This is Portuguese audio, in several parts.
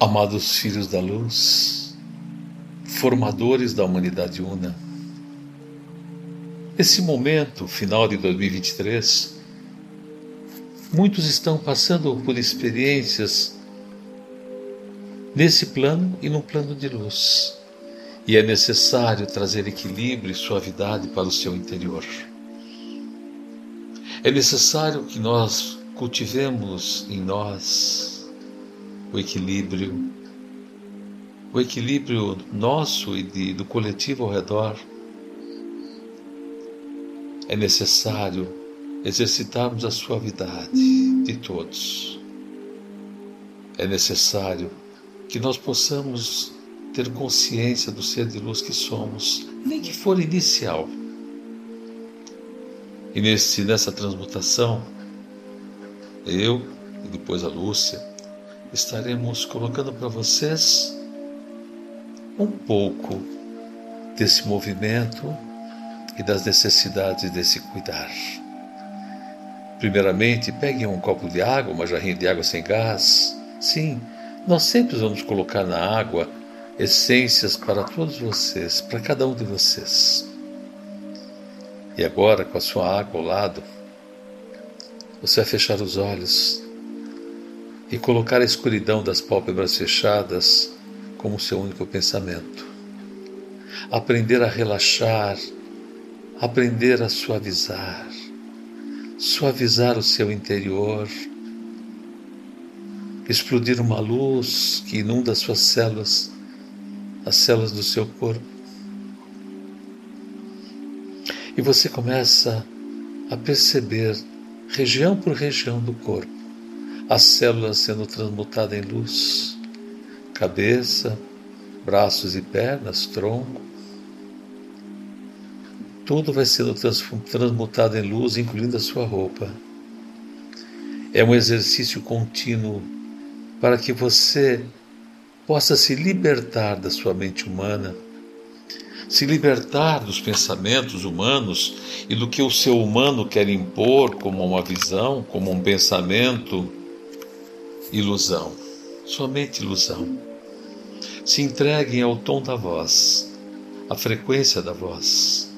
Amados filhos da luz, formadores da humanidade una, esse momento, final de 2023, muitos estão passando por experiências nesse plano e no plano de luz. E é necessário trazer equilíbrio e suavidade para o seu interior. É necessário que nós cultivemos em nós o equilíbrio, o equilíbrio nosso e de, do coletivo ao redor. É necessário exercitarmos a suavidade de todos. É necessário que nós possamos ter consciência do ser de luz que somos, nem que for inicial. E nesse, nessa transmutação, eu e depois a Lúcia, estaremos colocando para vocês um pouco desse movimento e das necessidades desse cuidar. Primeiramente, peguem um copo de água, uma jarrinha de água sem gás. Sim, nós sempre vamos colocar na água essências para todos vocês, para cada um de vocês. E agora, com a sua água ao lado, você vai fechar os olhos e colocar a escuridão das pálpebras fechadas como seu único pensamento. Aprender a relaxar, aprender a suavizar, suavizar o seu interior, explodir uma luz que inunda as suas células, as células do seu corpo. E você começa a perceber, região por região do corpo, as células sendo transmutadas em luz, cabeça, braços e pernas, tronco. Tudo vai sendo transmutado em luz, incluindo a sua roupa. É um exercício contínuo para que você possa se libertar da sua mente humana, se libertar dos pensamentos humanos e do que o seu humano quer impor como uma visão, como um pensamento ilusão, somente ilusão. Se entreguem ao tom da voz, à frequência da voz.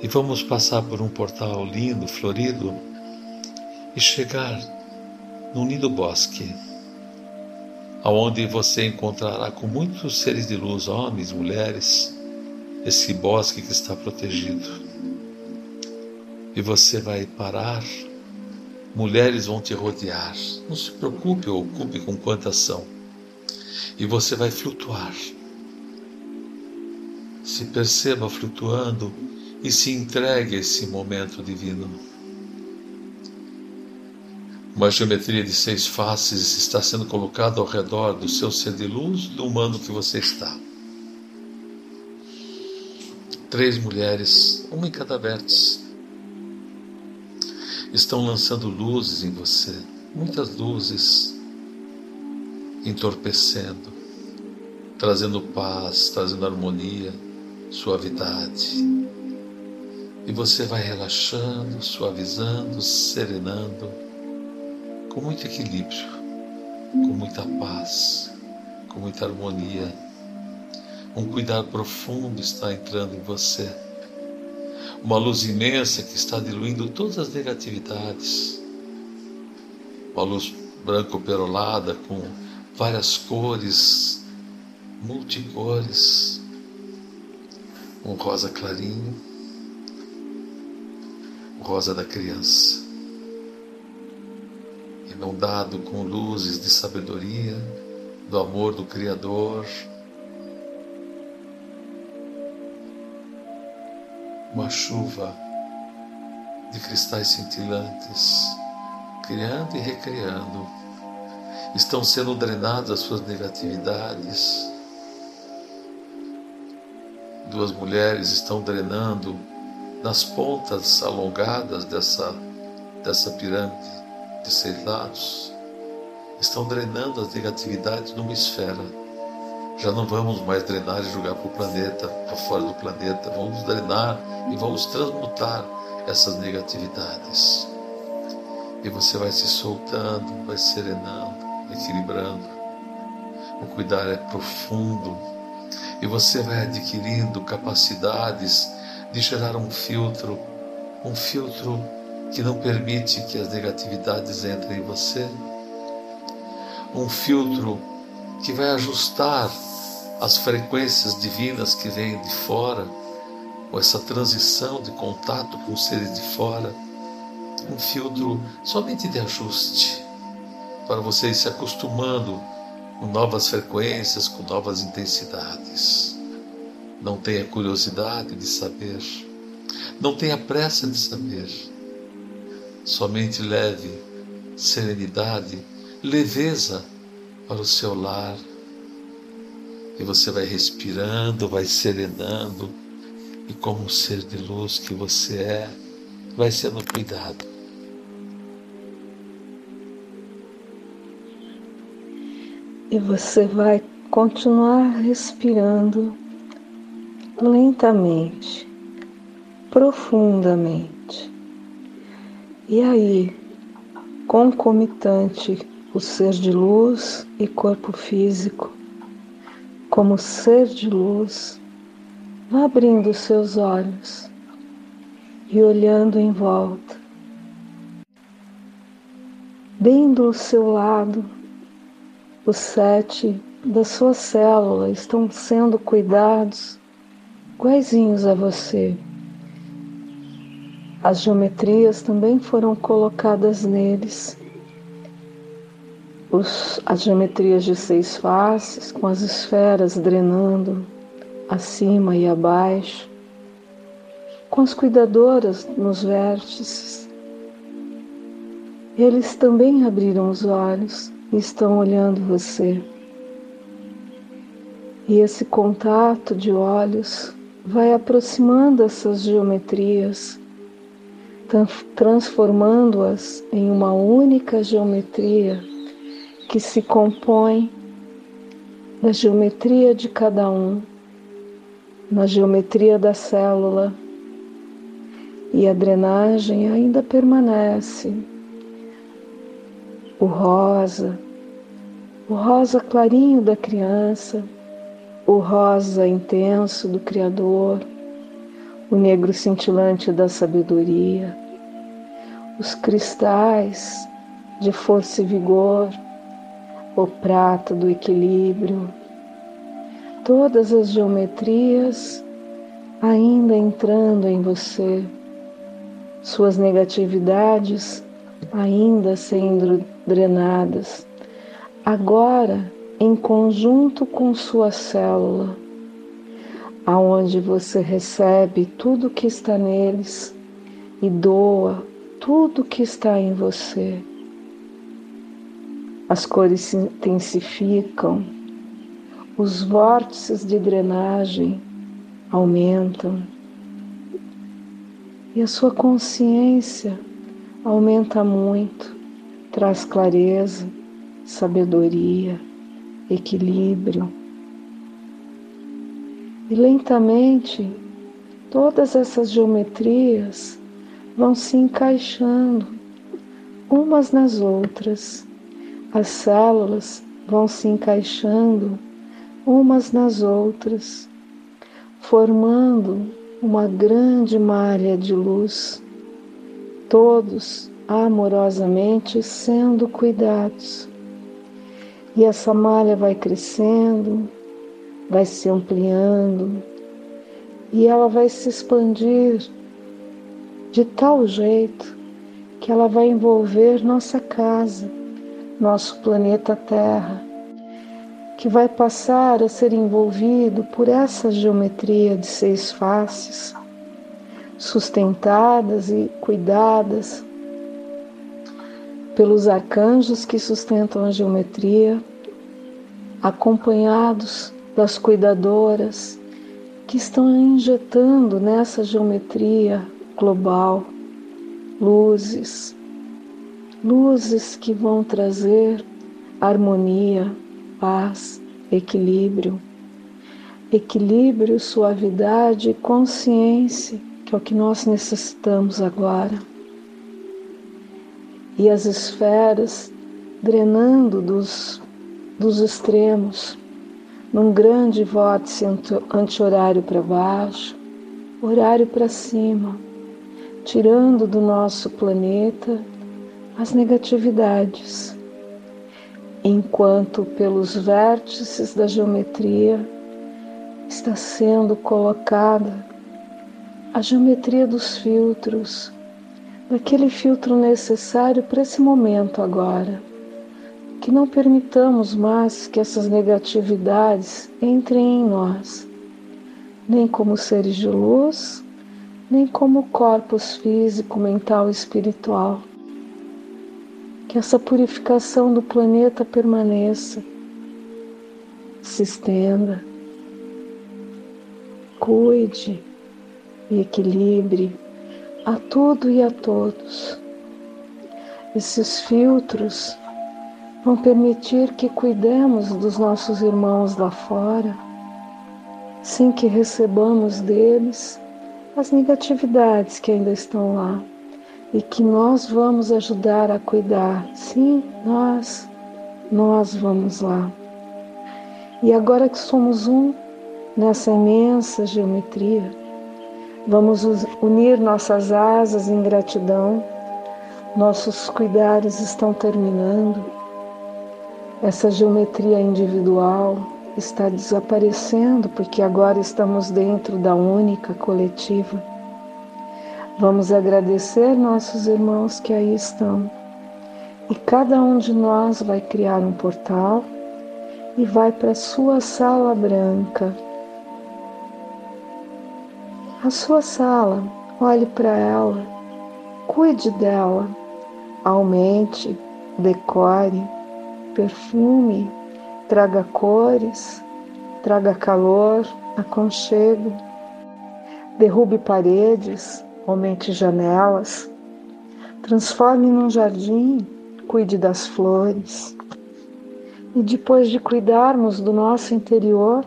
E vamos passar por um portal lindo, florido, e chegar num lindo bosque, aonde você encontrará com muitos seres de luz, homens, mulheres, esse bosque que está protegido. E você vai parar mulheres vão te rodear. Não se preocupe ou ocupe com quantas são. E você vai flutuar. Se perceba flutuando e se entregue a esse momento divino. Uma geometria de seis faces está sendo colocada ao redor do seu ser de luz, do humano que você está. Três mulheres, uma em cada vértice, estão lançando luzes em você, muitas luzes entorpecendo, trazendo paz, trazendo harmonia, suavidade. E você vai relaxando, suavizando, serenando, com muito equilíbrio, com muita paz, com muita harmonia. Um cuidado profundo está entrando em você uma luz imensa que está diluindo todas as negatividades. Uma luz branco perolada com várias cores, multicores, um rosa clarinho, o rosa da criança, inundado com luzes de sabedoria, do amor do Criador uma chuva de cristais cintilantes, criando e recriando. Estão sendo drenadas as suas negatividades. Duas mulheres estão drenando nas pontas alongadas dessa, dessa pirâmide de seis lados. Estão drenando as negatividades numa esfera já não vamos mais drenar e jogar para o planeta, para fora do planeta. Vamos drenar e vamos transmutar essas negatividades. E você vai se soltando, vai serenando, equilibrando. O cuidar é profundo e você vai adquirindo capacidades de gerar um filtro, um filtro que não permite que as negatividades entrem em você, um filtro que vai ajustar as frequências divinas que vêm de fora, com essa transição de contato com os seres de fora, um filtro somente de ajuste, para você ir se acostumando com novas frequências, com novas intensidades. Não tenha curiosidade de saber, não tenha pressa de saber. Somente leve serenidade, leveza para o seu lar. E você vai respirando, vai serenando, e como um ser de luz que você é, vai sendo cuidado. E você vai continuar respirando lentamente, profundamente. E aí, concomitante o ser de luz e corpo físico, como ser de luz, vá abrindo seus olhos e olhando em volta. Bem do seu lado, os sete da sua célula estão sendo cuidados iguaizinhos a você. As geometrias também foram colocadas neles. Os, as geometrias de seis faces, com as esferas drenando acima e abaixo, com as cuidadoras nos vértices. Eles também abriram os olhos estão olhando você. E esse contato de olhos vai aproximando essas geometrias, transformando-as em uma única geometria que se compõe da geometria de cada um, na geometria da célula. E a drenagem ainda permanece o rosa, o rosa clarinho da criança, o rosa intenso do Criador, o negro cintilante da sabedoria, os cristais de força e vigor, o prata do equilíbrio, todas as geometrias ainda entrando em você, suas negatividades ainda sendo drenadas, agora em conjunto com sua célula, aonde você recebe tudo que está neles e doa tudo que está em você. As cores se intensificam, os vórtices de drenagem aumentam e a sua consciência aumenta muito, traz clareza, sabedoria, equilíbrio. E lentamente todas essas geometrias vão se encaixando umas nas outras. As células vão se encaixando umas nas outras, formando uma grande malha de luz todos amorosamente sendo cuidados. E essa malha vai crescendo, vai se ampliando e ela vai se expandir de tal jeito que ela vai envolver nossa casa, nosso planeta Terra, que vai passar a ser envolvido por essa geometria de seis faces sustentadas e cuidadas pelos arcanjos que sustentam a geometria, acompanhados das cuidadoras que estão injetando nessa geometria global luzes, luzes que vão trazer harmonia, paz, equilíbrio, equilíbrio, suavidade e consciência que é o que nós necessitamos agora. E as esferas drenando dos, dos extremos, num grande vórtice anti-horário para baixo, horário para cima, tirando do nosso planeta as negatividades, enquanto pelos vértices da geometria está sendo colocada a geometria dos filtros, daquele filtro necessário para esse momento agora. Que não permitamos mais que essas negatividades entrem em nós, nem como seres de luz, nem como corpos físico, mental e espiritual. Que essa purificação do planeta permaneça, se estenda, cuide e equilibre a tudo e a todos. Esses filtros vão permitir que cuidemos dos nossos irmãos lá fora, sem que recebamos deles as negatividades que ainda estão lá e que nós vamos ajudar a cuidar. Sim, nós, nós vamos lá. E agora que somos um nessa imensa geometria, vamos unir nossas asas em gratidão. Nossos cuidados estão terminando. Essa geometria individual está desaparecendo porque agora estamos dentro da única coletiva. Vamos agradecer nossos irmãos que aí estão. E cada um de nós vai criar um portal e vai para a sua sala branca. A sua sala, olhe para ela, cuide dela, aumente, decore, perfume, traga cores, traga calor, aconchego, derrube paredes, aumente janelas, transforme num jardim, cuide das flores. E depois de cuidarmos do nosso interior,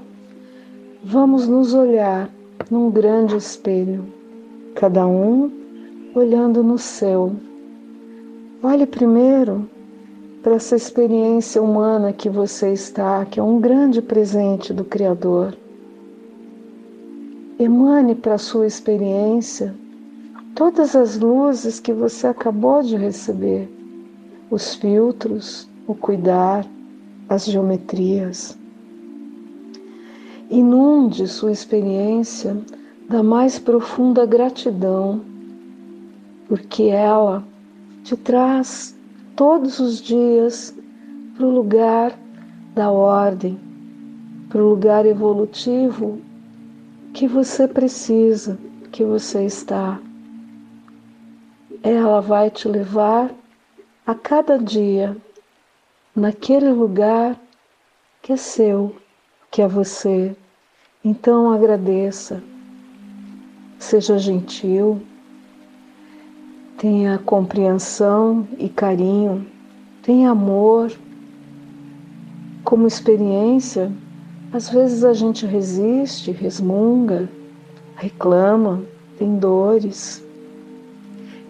vamos nos olhar num grande espelho, cada um olhando no seu. Olhe primeiro para essa experiência humana que você está, que é um grande presente do Criador. Emane para a sua experiência todas as luzes que você acabou de receber, os filtros, o cuidar, as geometrias. Inunde sua experiência da mais profunda gratidão, porque ela te traz todos os dias para o lugar da ordem, para o lugar evolutivo que você precisa, que você está. Ela vai te levar a cada dia naquele lugar que é seu, que é você. Então agradeça, seja gentil, tenha compreensão e carinho, tenha amor. Como experiência, às vezes a gente resiste, resmunga, reclama, tem dores.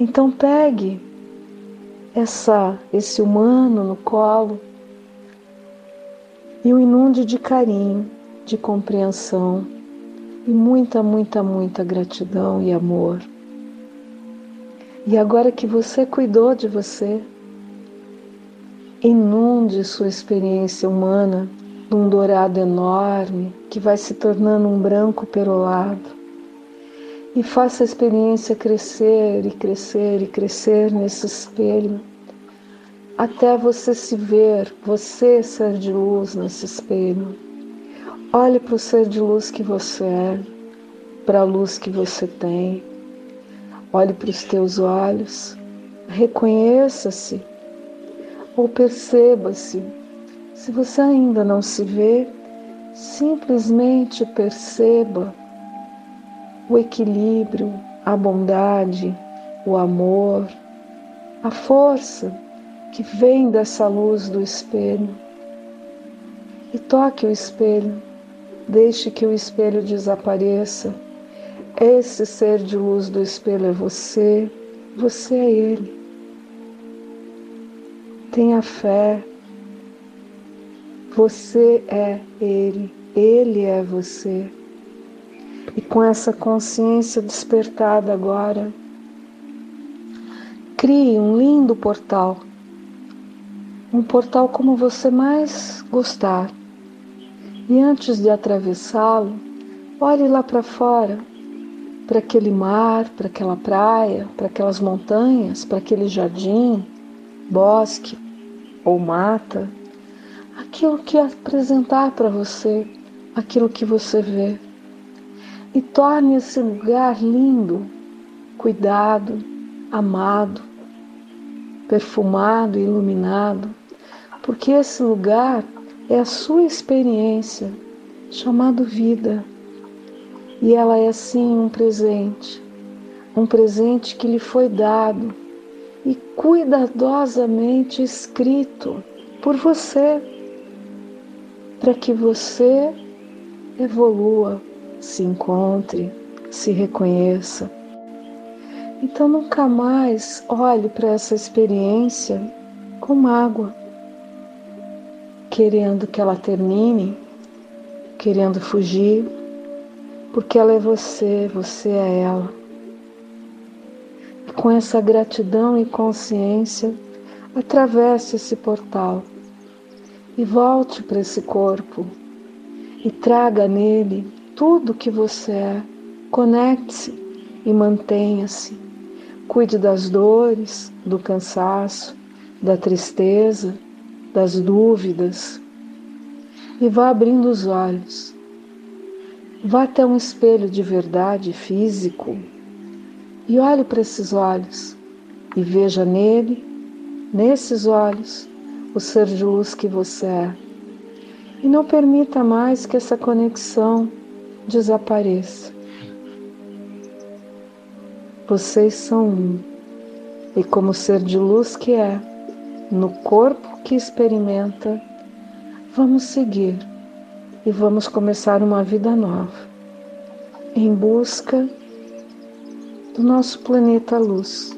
Então pegue essa esse humano no colo e o inunde de carinho, de compreensão e muita, muita, muita gratidão e amor. E agora que você cuidou de você, inunde sua experiência humana num dourado enorme que vai se tornando um branco perolado. E faça a experiência crescer e crescer e crescer nesse espelho, até você se ver, você ser de luz nesse espelho. Olhe para o ser de luz que você é, para a luz que você tem Olhe para os teus olhos, reconheça-se ou perceba-se. Se você ainda não se vê, simplesmente perceba o equilíbrio, a bondade, o amor, a força que vem dessa luz do espelho. E toque o espelho, deixe que o espelho desapareça esse ser de luz do espelho é você, você é ele. Tenha fé. Você é Ele, Ele é você. E com essa consciência despertada agora, crie um lindo portal. Um portal como você mais gostar. E antes de atravessá-lo, olhe lá para fora, para aquele mar, para aquela praia, para aquelas montanhas, para aquele jardim, bosque ou mata, aquilo que apresentar para você, aquilo que você vê. E torne esse lugar lindo, cuidado, amado, perfumado, iluminado, porque esse lugar é a sua experiência, chamado vida. E ela é sim um presente, um presente que lhe foi dado e cuidadosamente escrito por você, para que você evolua, se encontre, se reconheça. Então nunca mais olhe para essa experiência com mágoa, querendo que ela termine, querendo fugir, porque ela é você, você é ela com essa gratidão e consciência, atravesse esse portal e volte para esse corpo e traga nele tudo que você é. Conecte-se e mantenha-se. Cuide das dores, do cansaço, da tristeza, das dúvidas e vá abrindo os olhos. Vá até um espelho de verdade físico e olhe para esses olhos e veja nele, nesses olhos, o ser de luz que você é. E não permita mais que essa conexão desapareça. Vocês são um, e como ser de luz que é, no corpo que experimenta, vamos seguir e vamos começar uma vida nova, em busca do nosso planeta luz,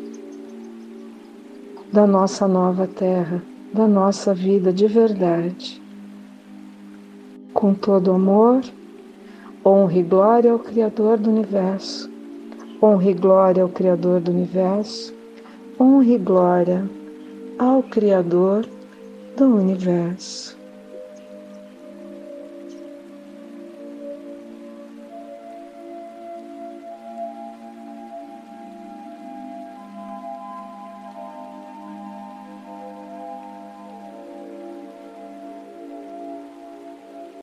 da nossa nova Terra, da nossa vida de verdade. Com todo amor, honra e glória ao Criador do Universo, honra e glória ao Criador do Universo, honra e glória ao Criador do Universo.